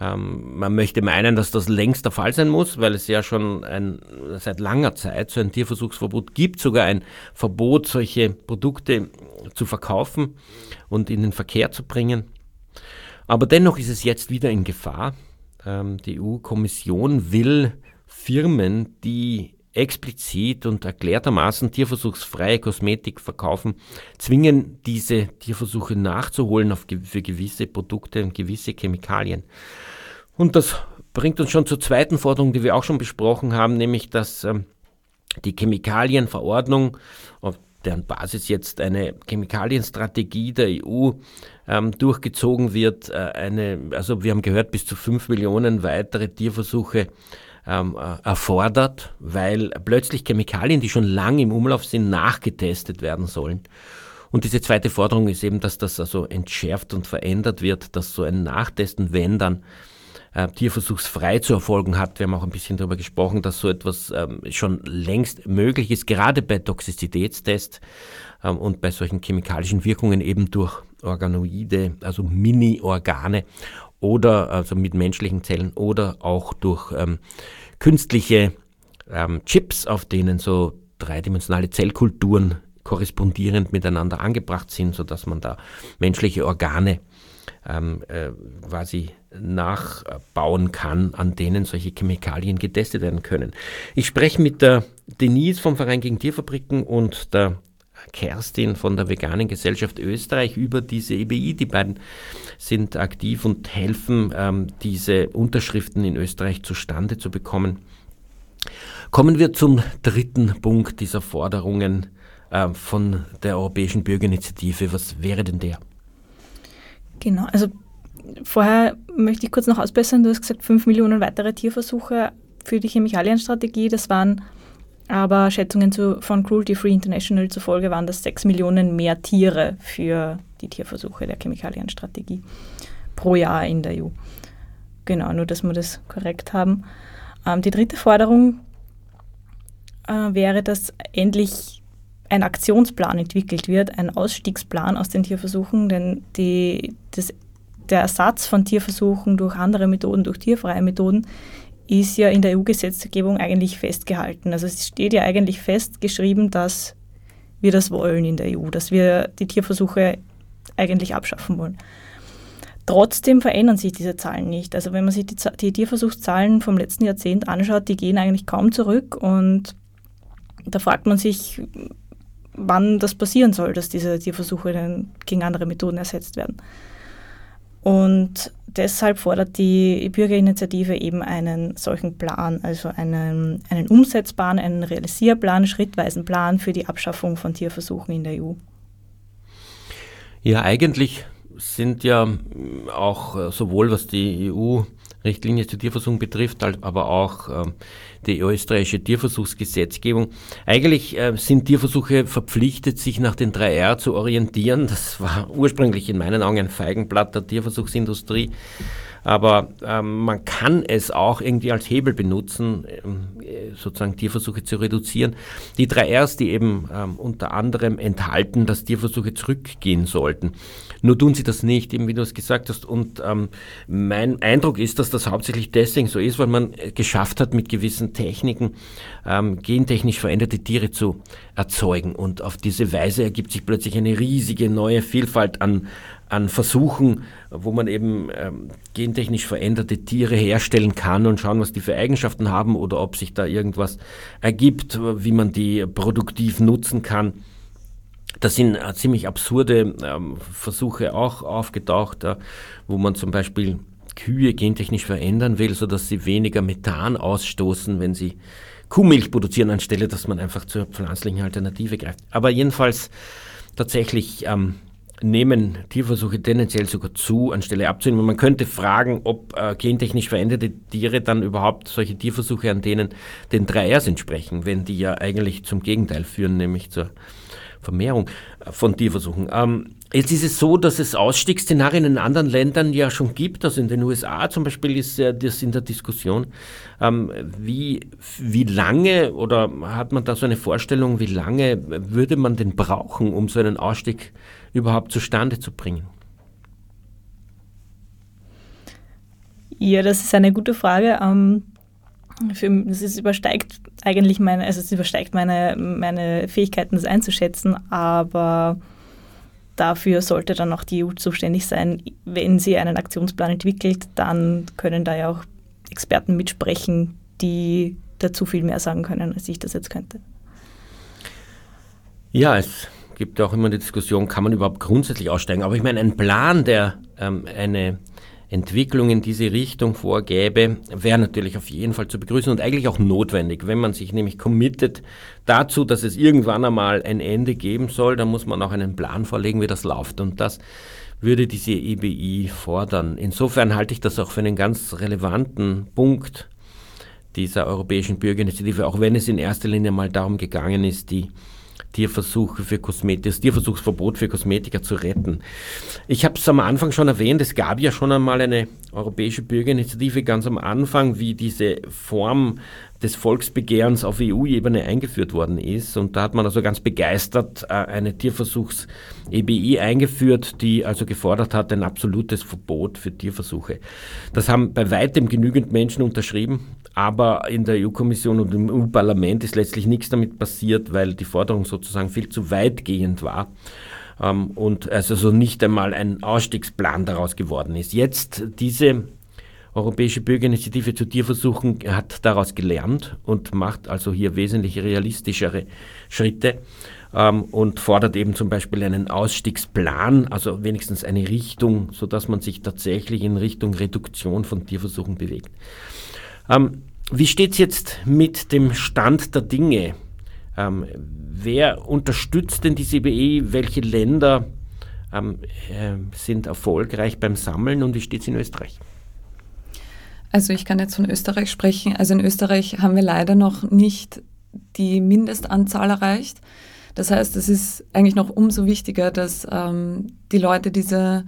[SPEAKER 1] Ähm, man möchte meinen, dass das längst der Fall sein muss, weil es ja schon ein, seit langer Zeit so ein Tierversuchsverbot gibt, sogar ein Verbot, solche Produkte zu verkaufen und in den Verkehr zu bringen. Aber dennoch ist es jetzt wieder in Gefahr. Ähm, die EU-Kommission will Firmen, die explizit und erklärtermaßen tierversuchsfreie Kosmetik verkaufen, zwingen, diese Tierversuche nachzuholen auf, für gewisse Produkte und gewisse Chemikalien. Und das bringt uns schon zur zweiten Forderung, die wir auch schon besprochen haben, nämlich dass ähm, die Chemikalienverordnung, auf deren Basis jetzt eine Chemikalienstrategie der EU ähm, durchgezogen wird. Äh, eine, also wir haben gehört, bis zu fünf Millionen weitere Tierversuche ähm, äh, erfordert, weil plötzlich Chemikalien, die schon lange im Umlauf sind, nachgetestet werden sollen. Und diese zweite Forderung ist eben, dass das also entschärft und verändert wird, dass so ein Nachtesten, wenn dann äh, tierversuchsfrei zu erfolgen hat. Wir haben auch ein bisschen darüber gesprochen, dass so etwas ähm, schon längst möglich ist, gerade bei Toxizitätstests ähm, und bei solchen chemikalischen Wirkungen eben durch Organoide, also Mini-Organe oder also mit menschlichen Zellen oder auch durch ähm, künstliche ähm, Chips, auf denen so dreidimensionale Zellkulturen korrespondierend miteinander angebracht sind, sodass man da menschliche Organe ähm, äh, quasi nachbauen kann, an denen solche Chemikalien getestet werden können. Ich spreche mit der Denise vom Verein gegen Tierfabriken und der Kerstin von der Veganen Gesellschaft Österreich über diese EBI. Die beiden sind aktiv und helfen, ähm, diese Unterschriften in Österreich zustande zu bekommen. Kommen wir zum dritten Punkt dieser Forderungen äh, von der Europäischen Bürgerinitiative. Was wäre denn der?
[SPEAKER 2] Genau, also vorher möchte ich kurz noch ausbessern. Du hast gesagt, fünf Millionen weitere Tierversuche für die Chemikalienstrategie. Das waren aber Schätzungen zu, von Cruelty Free International zufolge waren das sechs Millionen mehr Tiere für die Tierversuche der Chemikalienstrategie pro Jahr in der EU. Genau, nur dass wir das korrekt haben. Ähm, die dritte Forderung äh, wäre, dass endlich ein Aktionsplan entwickelt wird, ein Ausstiegsplan aus den Tierversuchen, denn die, das, der Ersatz von Tierversuchen durch andere Methoden, durch tierfreie Methoden, ist ja in der EU-Gesetzgebung eigentlich festgehalten. Also es steht ja eigentlich festgeschrieben, dass wir das wollen in der EU, dass wir die Tierversuche eigentlich abschaffen wollen. Trotzdem verändern sich diese Zahlen nicht. Also wenn man sich die, die Tierversuchszahlen vom letzten Jahrzehnt anschaut, die gehen eigentlich kaum zurück und da fragt man sich, wann das passieren soll, dass diese Tierversuche dann gegen andere Methoden ersetzt werden. Und deshalb fordert die Bürgerinitiative eben einen solchen Plan, also einen, einen umsetzbaren, einen realisierbaren, schrittweisen Plan für die Abschaffung von Tierversuchen in der EU.
[SPEAKER 1] Ja, eigentlich sind ja auch äh, sowohl was die EU Richtlinie zur Tierversuchung betrifft, aber auch ähm, die österreichische Tierversuchsgesetzgebung. Eigentlich äh, sind Tierversuche verpflichtet, sich nach den 3R zu orientieren. Das war ursprünglich in meinen Augen ein Feigenblatt der Tierversuchsindustrie. Aber ähm, man kann es auch irgendwie als Hebel benutzen, ähm, sozusagen Tierversuche zu reduzieren. Die drei Rs, die eben ähm, unter anderem enthalten, dass Tierversuche zurückgehen sollten. Nur tun sie das nicht, eben wie du es gesagt hast. Und ähm, mein Eindruck ist, dass das hauptsächlich deswegen so ist, weil man geschafft hat, mit gewissen Techniken ähm, gentechnisch veränderte Tiere zu erzeugen. Und auf diese Weise ergibt sich plötzlich eine riesige neue Vielfalt an, an Versuchen, wo man eben ähm, gentechnisch veränderte Tiere herstellen kann und schauen, was die für Eigenschaften haben oder ob sich da irgendwas ergibt, wie man die produktiv nutzen kann. Da sind äh, ziemlich absurde ähm, Versuche auch aufgetaucht, äh, wo man zum Beispiel Kühe gentechnisch verändern will, sodass sie weniger Methan ausstoßen, wenn sie Kuhmilch produzieren, anstelle dass man einfach zur pflanzlichen Alternative greift. Aber jedenfalls tatsächlich ähm, nehmen Tierversuche tendenziell sogar zu, anstelle abzunehmen. Man könnte fragen, ob äh, gentechnisch veränderte Tiere dann überhaupt solche Tierversuche, an denen den 3Rs entsprechen, wenn die ja eigentlich zum Gegenteil führen, nämlich zur Vermehrung äh, von Tierversuchen. Ähm, jetzt ist es so, dass es Ausstiegsszenarien in anderen Ländern ja schon gibt. Also in den USA zum Beispiel ist das in der Diskussion. Ähm, wie, wie lange oder hat man da so eine Vorstellung, wie lange würde man denn brauchen, um so einen Ausstieg überhaupt zustande zu bringen?
[SPEAKER 2] Ja, das ist eine gute Frage. Ähm, für, das ist, übersteigt eigentlich meine, also es übersteigt meine, meine Fähigkeiten, das einzuschätzen, aber dafür sollte dann auch die EU zuständig sein. Wenn sie einen Aktionsplan entwickelt, dann können da ja auch Experten mitsprechen, die dazu viel mehr sagen können, als ich das jetzt könnte.
[SPEAKER 1] Ja, es gibt auch immer die Diskussion, kann man überhaupt grundsätzlich aussteigen? Aber ich meine, ein Plan, der ähm, eine Entwicklung in diese Richtung vorgäbe, wäre natürlich auf jeden Fall zu begrüßen und eigentlich auch notwendig. Wenn man sich nämlich committet dazu, dass es irgendwann einmal ein Ende geben soll, dann muss man auch einen Plan vorlegen, wie das läuft. Und das würde diese EBI fordern. Insofern halte ich das auch für einen ganz relevanten Punkt dieser europäischen Bürgerinitiative, auch wenn es in erster Linie mal darum gegangen ist, die Tierversuche für Kosmetik, das Tierversuchsverbot für Kosmetiker zu retten. Ich habe es am Anfang schon erwähnt, es gab ja schon einmal eine europäische Bürgerinitiative ganz am Anfang, wie diese Form des Volksbegehrens auf EU-Ebene eingeführt worden ist. Und da hat man also ganz begeistert äh, eine Tierversuchs-EBI eingeführt, die also gefordert hat, ein absolutes Verbot für Tierversuche. Das haben bei weitem genügend Menschen unterschrieben, aber in der EU-Kommission und im EU-Parlament ist letztlich nichts damit passiert, weil die Forderung sozusagen viel zu weitgehend war ähm, und also so nicht einmal ein Ausstiegsplan daraus geworden ist. Jetzt diese Europäische Bürgerinitiative zu Tierversuchen hat daraus gelernt und macht also hier wesentlich realistischere Schritte ähm, und fordert eben zum Beispiel einen Ausstiegsplan, also wenigstens eine Richtung, sodass man sich tatsächlich in Richtung Reduktion von Tierversuchen bewegt. Ähm, wie steht es jetzt mit dem Stand der Dinge? Ähm, wer unterstützt denn die CBE? Welche Länder ähm, äh, sind erfolgreich beim Sammeln und wie steht es in Österreich?
[SPEAKER 3] Also ich kann jetzt von Österreich sprechen. Also in Österreich haben wir leider noch nicht die Mindestanzahl erreicht. Das heißt, es ist eigentlich noch umso wichtiger, dass ähm, die Leute diese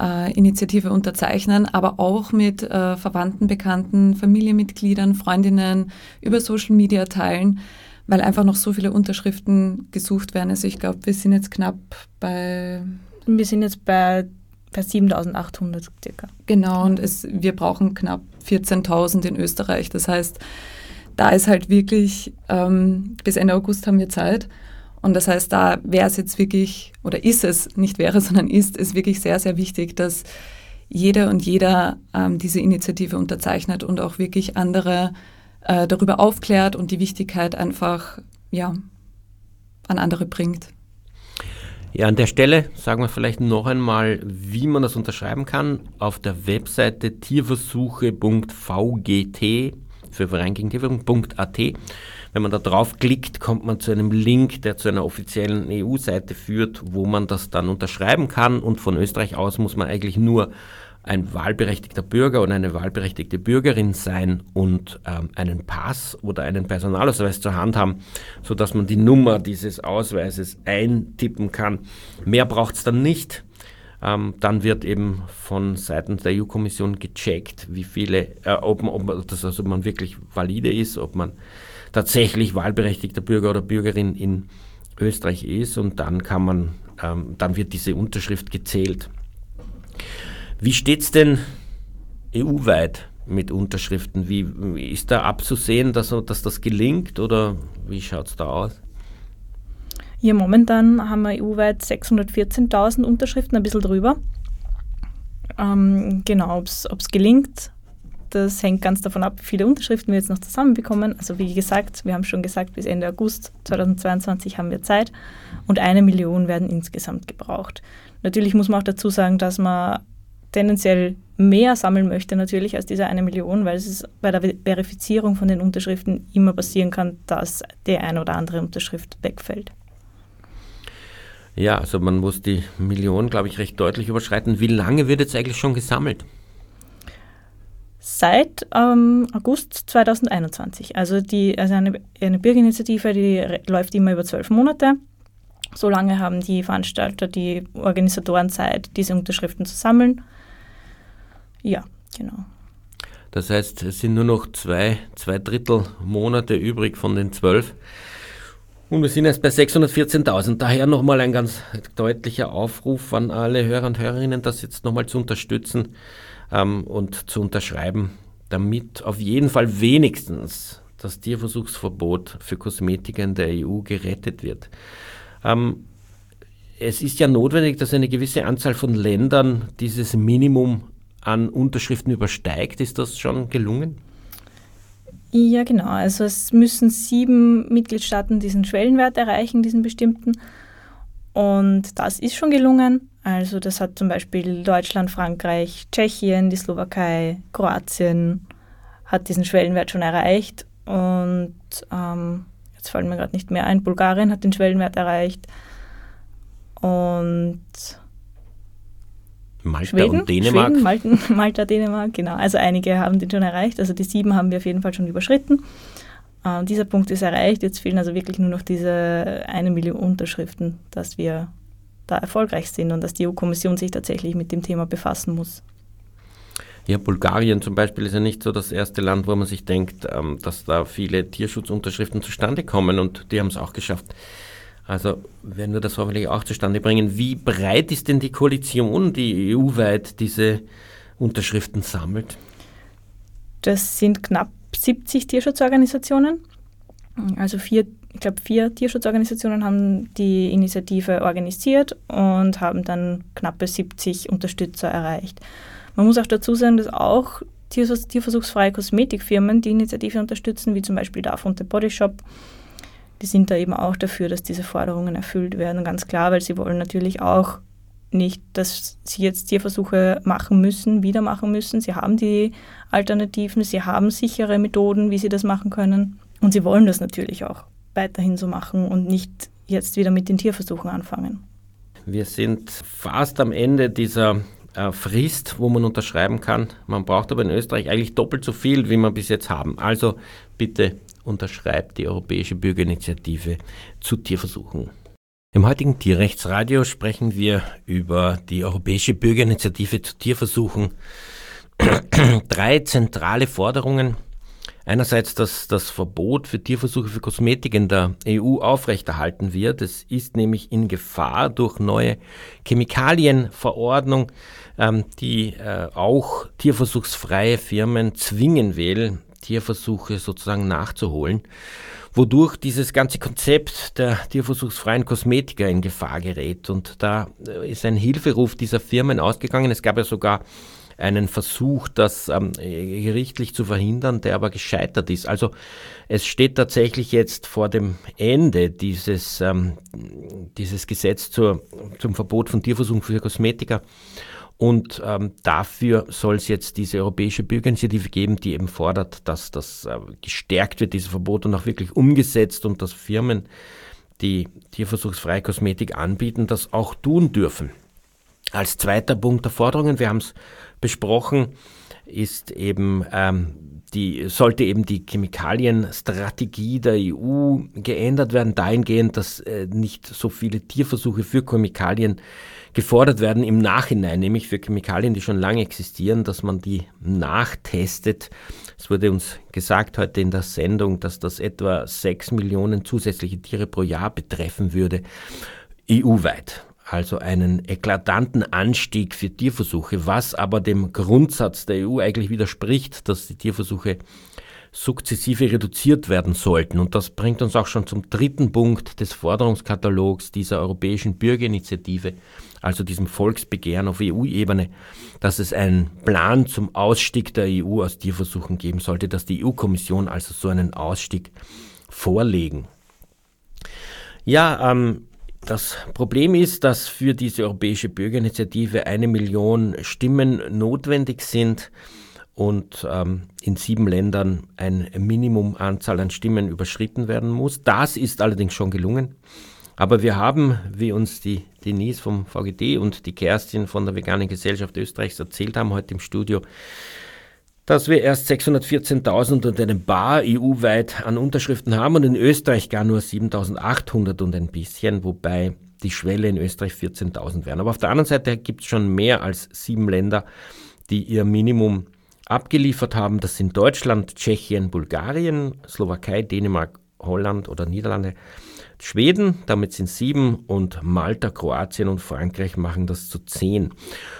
[SPEAKER 3] äh, Initiative unterzeichnen, aber auch mit äh, Verwandten, Bekannten, Familienmitgliedern, Freundinnen über Social Media teilen, weil einfach noch so viele Unterschriften gesucht werden. Also ich glaube, wir sind jetzt knapp bei...
[SPEAKER 2] Wir sind jetzt bei, bei 7800 circa.
[SPEAKER 3] Genau, und es, wir brauchen knapp 14.000 in Österreich. Das heißt, da ist halt wirklich, ähm, bis Ende August haben wir Zeit. Und das heißt, da wäre es jetzt wirklich, oder ist es, nicht wäre, (laughs) sondern ist, ist wirklich sehr, sehr wichtig, dass jeder und jeder ähm, diese Initiative unterzeichnet und auch wirklich andere äh, darüber aufklärt und die Wichtigkeit einfach ja, an andere bringt.
[SPEAKER 1] Ja, an der Stelle sagen wir vielleicht noch einmal, wie man das unterschreiben kann. Auf der Webseite tierversuche.vgt für Verein gegen Tierversuche.at wenn man da draufklickt, kommt man zu einem Link, der zu einer offiziellen EU-Seite führt, wo man das dann unterschreiben kann. Und von Österreich aus muss man eigentlich nur ein wahlberechtigter Bürger oder eine wahlberechtigte Bürgerin sein und ähm, einen Pass oder einen Personalausweis zur Hand haben, sodass man die Nummer dieses Ausweises eintippen kann. Mehr braucht es dann nicht. Ähm, dann wird eben von Seiten der EU-Kommission gecheckt, wie viele, äh, ob, ob das also man wirklich valide ist, ob man tatsächlich wahlberechtigter Bürger oder Bürgerin in Österreich ist und dann kann man, ähm, dann wird diese Unterschrift gezählt. Wie steht es denn EU-weit mit Unterschriften? Wie, ist da abzusehen, dass, dass das gelingt oder wie schaut es da aus?
[SPEAKER 2] Ja, momentan haben wir EU-weit 614.000 Unterschriften, ein bisschen drüber. Ähm, genau, ob es gelingt, das hängt ganz davon ab, wie viele Unterschriften wir jetzt noch zusammenbekommen. Also wie gesagt, wir haben schon gesagt, bis Ende August 2022 haben wir Zeit und eine Million werden insgesamt gebraucht. Natürlich muss man auch dazu sagen, dass man tendenziell mehr sammeln möchte natürlich als diese eine Million, weil es bei der Verifizierung von den Unterschriften immer passieren kann, dass die eine oder andere Unterschrift wegfällt.
[SPEAKER 1] Ja, also man muss die Million, glaube ich, recht deutlich überschreiten. Wie lange wird jetzt eigentlich schon gesammelt?
[SPEAKER 2] Seit ähm, August 2021. Also, die, also eine, eine Bürgerinitiative, die läuft immer über zwölf Monate. So lange haben die Veranstalter, die Organisatoren Zeit, diese Unterschriften zu sammeln. Ja, genau.
[SPEAKER 1] Das heißt, es sind nur noch zwei, zwei Drittel Monate übrig von den zwölf. Und wir sind jetzt bei 614.000. Daher nochmal ein ganz deutlicher Aufruf an alle Hörer und Hörerinnen, das jetzt nochmal zu unterstützen ähm, und zu unterschreiben, damit auf jeden Fall wenigstens das Tierversuchsverbot für Kosmetika in der EU gerettet wird. Ähm, es ist ja notwendig, dass eine gewisse Anzahl von Ländern dieses Minimum an Unterschriften übersteigt. Ist das schon gelungen?
[SPEAKER 2] Ja, genau. Also es müssen sieben Mitgliedstaaten diesen Schwellenwert erreichen, diesen bestimmten. Und das ist schon gelungen. Also das hat zum Beispiel Deutschland, Frankreich, Tschechien, die Slowakei, Kroatien hat diesen Schwellenwert schon erreicht. Und ähm, jetzt fallen mir gerade nicht mehr ein, Bulgarien hat den Schwellenwert erreicht. Und
[SPEAKER 1] Malta
[SPEAKER 2] Schweden,
[SPEAKER 1] und Dänemark.
[SPEAKER 2] Schweden, Malten, (laughs) Malta, Dänemark, genau. Also einige haben den schon erreicht. Also die sieben haben wir auf jeden Fall schon überschritten. Äh, dieser Punkt ist erreicht. Jetzt fehlen also wirklich nur noch diese eine Million Unterschriften, dass wir da erfolgreich sind und dass die EU-Kommission sich tatsächlich mit dem Thema befassen muss.
[SPEAKER 1] Ja, Bulgarien zum Beispiel ist ja nicht so das erste Land, wo man sich denkt, ähm, dass da viele Tierschutzunterschriften zustande kommen und die haben es auch geschafft. Also werden wir das hoffentlich auch zustande bringen. Wie breit ist denn die Koalition, die EU-weit diese Unterschriften sammelt?
[SPEAKER 2] Das sind knapp 70 Tierschutzorganisationen. Also vier, ich glaube, vier Tierschutzorganisationen haben die Initiative organisiert und haben dann knappe 70 Unterstützer erreicht. Man muss auch dazu sagen, dass auch tierversuchsfreie Kosmetikfirmen die Initiative unterstützen, wie zum Beispiel Darf und der Body Shop die sind da eben auch dafür, dass diese Forderungen erfüllt werden, ganz klar, weil sie wollen natürlich auch nicht, dass sie jetzt Tierversuche machen müssen, wieder machen müssen. Sie haben die Alternativen, sie haben sichere Methoden, wie sie das machen können. Und sie wollen das natürlich auch weiterhin so machen und nicht jetzt wieder mit den Tierversuchen anfangen.
[SPEAKER 1] Wir sind fast am Ende dieser äh, Frist, wo man unterschreiben kann. Man braucht aber in Österreich eigentlich doppelt so viel, wie wir bis jetzt haben. Also bitte unterschreibt die Europäische Bürgerinitiative zu Tierversuchen. Im heutigen Tierrechtsradio sprechen wir über die Europäische Bürgerinitiative zu Tierversuchen. (clears throat) Drei zentrale Forderungen. Einerseits, dass das Verbot für Tierversuche für Kosmetik in der EU aufrechterhalten wird. Es ist nämlich in Gefahr durch neue Chemikalienverordnung, ähm, die äh, auch tierversuchsfreie Firmen zwingen will, Tierversuche sozusagen nachzuholen, wodurch dieses ganze Konzept der tierversuchsfreien Kosmetika in Gefahr gerät. Und da äh, ist ein Hilferuf dieser Firmen ausgegangen. Es gab ja sogar einen Versuch, das ähm, gerichtlich zu verhindern, der aber gescheitert ist. Also es steht tatsächlich jetzt vor dem Ende dieses, ähm, dieses Gesetz zur, zum Verbot von Tierversuchen für Kosmetika. Und ähm, dafür soll es jetzt diese europäische Bürgerinitiative geben, die eben fordert, dass das äh, gestärkt wird, dieses Verbot und auch wirklich umgesetzt und dass Firmen, die tierversuchsfreie Kosmetik anbieten, das auch tun dürfen. Als zweiter Punkt der Forderungen, wir haben es besprochen, ist eben ähm, die, sollte eben die Chemikalienstrategie der EU geändert werden, dahingehend, dass äh, nicht so viele Tierversuche für Chemikalien gefordert werden im Nachhinein, nämlich für Chemikalien, die schon lange existieren, dass man die nachtestet. Es wurde uns gesagt heute in der Sendung, dass das etwa sechs Millionen zusätzliche Tiere pro Jahr betreffen würde, EU-weit also einen eklatanten Anstieg für Tierversuche, was aber dem Grundsatz der EU eigentlich widerspricht, dass die Tierversuche sukzessive reduziert werden sollten. Und das bringt uns auch schon zum dritten Punkt des Forderungskatalogs dieser Europäischen Bürgerinitiative, also diesem Volksbegehren auf EU-Ebene, dass es einen Plan zum Ausstieg der EU aus Tierversuchen geben sollte, dass die EU-Kommission also so einen Ausstieg vorlegen. Ja, ähm, das Problem ist, dass für diese Europäische Bürgerinitiative eine Million Stimmen notwendig sind und ähm, in sieben Ländern ein Minimumanzahl an Stimmen überschritten werden muss. Das ist allerdings schon gelungen. Aber wir haben, wie uns die Denise vom VGD und die Kerstin von der Veganen Gesellschaft Österreichs erzählt haben heute im Studio, dass wir erst 614.000 und einen Bar EU-weit an Unterschriften haben und in Österreich gar nur 7.800 und ein bisschen, wobei die Schwelle in Österreich 14.000 wären. Aber auf der anderen Seite gibt es schon mehr als sieben Länder, die ihr Minimum abgeliefert haben. Das sind Deutschland, Tschechien, Bulgarien, Slowakei, Dänemark, Holland oder Niederlande. Schweden, damit sind sieben und Malta, Kroatien und Frankreich machen das zu zehn.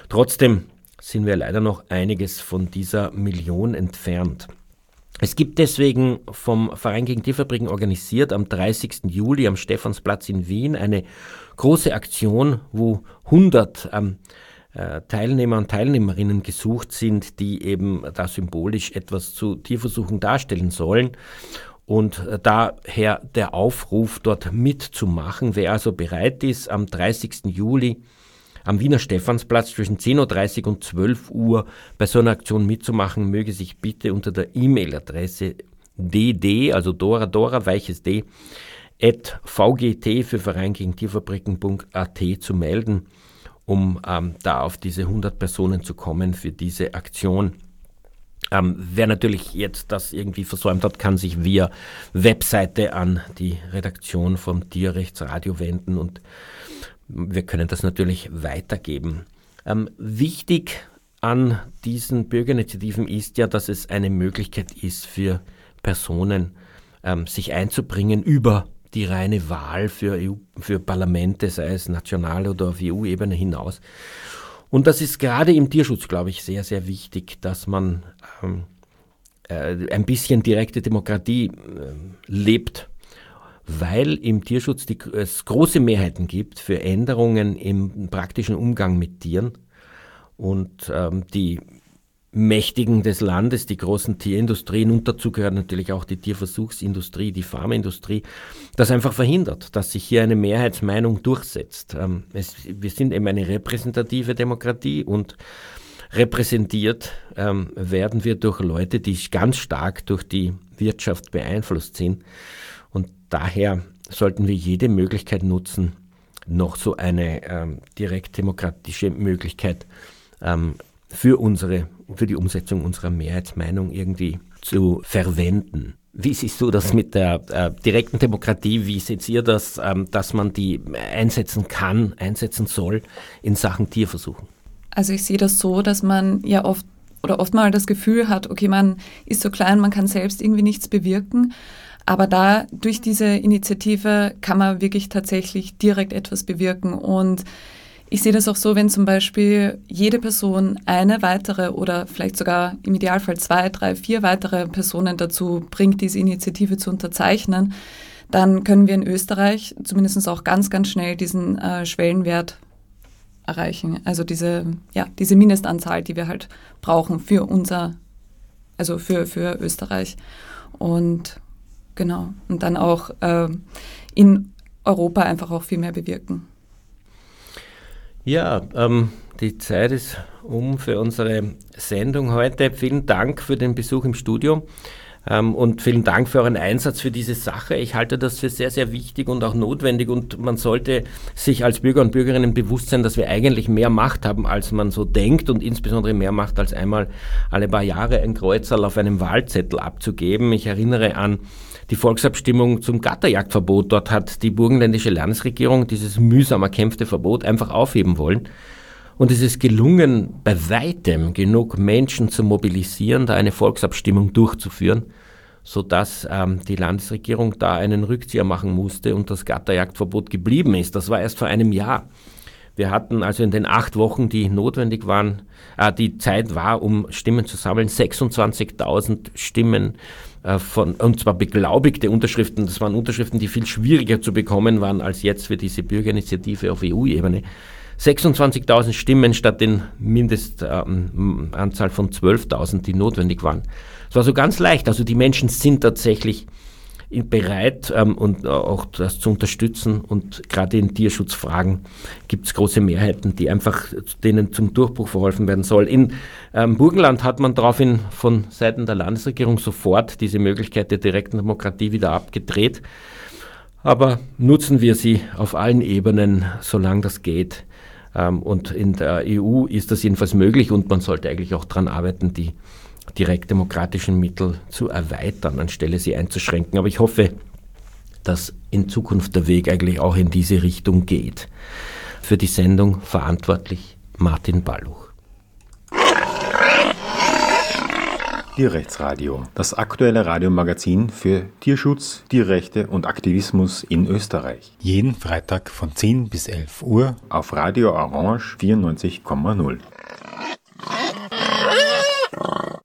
[SPEAKER 1] Trotzdem sind wir leider noch einiges von dieser Million entfernt. Es gibt deswegen vom Verein gegen Tierfabriken organisiert am 30. Juli am Stephansplatz in Wien eine große Aktion, wo 100 ähm, äh, Teilnehmer und Teilnehmerinnen gesucht sind, die eben da symbolisch etwas zu Tierversuchen darstellen sollen. Und äh, daher der Aufruf, dort mitzumachen. Wer also bereit ist, am 30. Juli am Wiener Stephansplatz zwischen 10.30 Uhr und 12 Uhr bei so einer Aktion mitzumachen, möge sich bitte unter der E-Mail-Adresse dd, also Dora Dora, weiches D, at vgt für Verein gegen Tierfabriken.at zu melden, um ähm, da auf diese 100 Personen zu kommen für diese Aktion. Ähm, wer natürlich jetzt das irgendwie versäumt hat, kann sich via Webseite an die Redaktion vom Tierrechtsradio wenden und wir können das natürlich weitergeben. Ähm, wichtig an diesen Bürgerinitiativen ist ja, dass es eine Möglichkeit ist für Personen, ähm, sich einzubringen über die reine Wahl für, EU, für Parlamente, sei es national oder auf EU-Ebene hinaus. Und das ist gerade im Tierschutz, glaube ich, sehr, sehr wichtig, dass man ähm, äh, ein bisschen direkte Demokratie äh, lebt weil im Tierschutz die, es große Mehrheiten gibt für Änderungen im praktischen Umgang mit Tieren und ähm, die Mächtigen des Landes, die großen Tierindustrien und dazu gehört natürlich auch die Tierversuchsindustrie, die Pharmaindustrie, das einfach verhindert, dass sich hier eine Mehrheitsmeinung durchsetzt. Ähm, es, wir sind eben eine repräsentative Demokratie und repräsentiert ähm, werden wir durch Leute, die ganz stark durch die Wirtschaft beeinflusst sind. Daher sollten wir jede Möglichkeit nutzen, noch so eine ähm, direkt demokratische Möglichkeit ähm, für unsere, für die Umsetzung unserer Mehrheitsmeinung irgendwie zu verwenden. Wie siehst du das mit der äh, direkten Demokratie? Wie seht ihr das, ähm, dass man die einsetzen kann, einsetzen soll in Sachen Tierversuchen?
[SPEAKER 3] Also ich sehe das so, dass man ja oft oder oft mal das Gefühl hat, okay, man ist so klein, man kann selbst irgendwie nichts bewirken. Aber da durch diese Initiative kann man wirklich tatsächlich direkt etwas bewirken. Und ich sehe das auch so, wenn zum Beispiel jede Person eine weitere oder vielleicht sogar im Idealfall zwei, drei, vier weitere Personen dazu bringt, diese Initiative zu unterzeichnen, dann können wir in Österreich zumindest auch ganz, ganz schnell diesen äh, Schwellenwert erreichen. Also diese, ja, diese Mindestanzahl, die wir halt brauchen für unser, also für, für Österreich. Und Genau. Und dann auch äh, in Europa einfach auch viel mehr bewirken.
[SPEAKER 1] Ja, ähm, die Zeit ist um für unsere Sendung heute. Vielen Dank für den Besuch im Studio. Ähm, und vielen Dank für euren Einsatz für diese Sache. Ich halte das für sehr, sehr wichtig und auch notwendig. Und man sollte sich als Bürger und Bürgerinnen bewusst sein, dass wir eigentlich mehr Macht haben, als man so denkt und insbesondere mehr Macht, als einmal alle paar Jahre ein Kreuzerl auf einem Wahlzettel abzugeben. Ich erinnere an die Volksabstimmung zum Gatterjagdverbot. Dort hat die burgenländische Landesregierung dieses mühsam erkämpfte Verbot einfach aufheben wollen. Und es ist gelungen, bei weitem genug Menschen zu mobilisieren, da eine Volksabstimmung durchzuführen, sodass ähm, die Landesregierung da einen Rückzieher machen musste und das Gatterjagdverbot geblieben ist. Das war erst vor einem Jahr. Wir hatten also in den acht Wochen, die notwendig waren, äh, die Zeit war, um Stimmen zu sammeln, 26.000 Stimmen von, und zwar beglaubigte Unterschriften. Das waren Unterschriften, die viel schwieriger zu bekommen waren als jetzt für diese Bürgerinitiative auf EU-Ebene. 26.000 Stimmen statt den Mindestanzahl von 12.000, die notwendig waren. Es war so ganz leicht. Also die Menschen sind tatsächlich bereit ähm, und auch das zu unterstützen. Und gerade in Tierschutzfragen gibt es große Mehrheiten, die einfach denen zum Durchbruch verholfen werden soll. In ähm, Burgenland hat man daraufhin von Seiten der Landesregierung sofort diese Möglichkeit der direkten Demokratie wieder abgedreht. Aber nutzen wir sie auf allen Ebenen, solange das geht. Ähm, und in der EU ist das jedenfalls möglich und man sollte eigentlich auch daran arbeiten, die direktdemokratischen Mittel zu erweitern, anstelle sie einzuschränken. Aber ich hoffe, dass in Zukunft der Weg eigentlich auch in diese Richtung geht. Für die Sendung verantwortlich Martin Balluch.
[SPEAKER 4] Tierrechtsradio, das aktuelle Radiomagazin für Tierschutz, Tierrechte und Aktivismus in Österreich.
[SPEAKER 5] Jeden Freitag von 10 bis 11 Uhr
[SPEAKER 4] auf Radio Orange 94,0.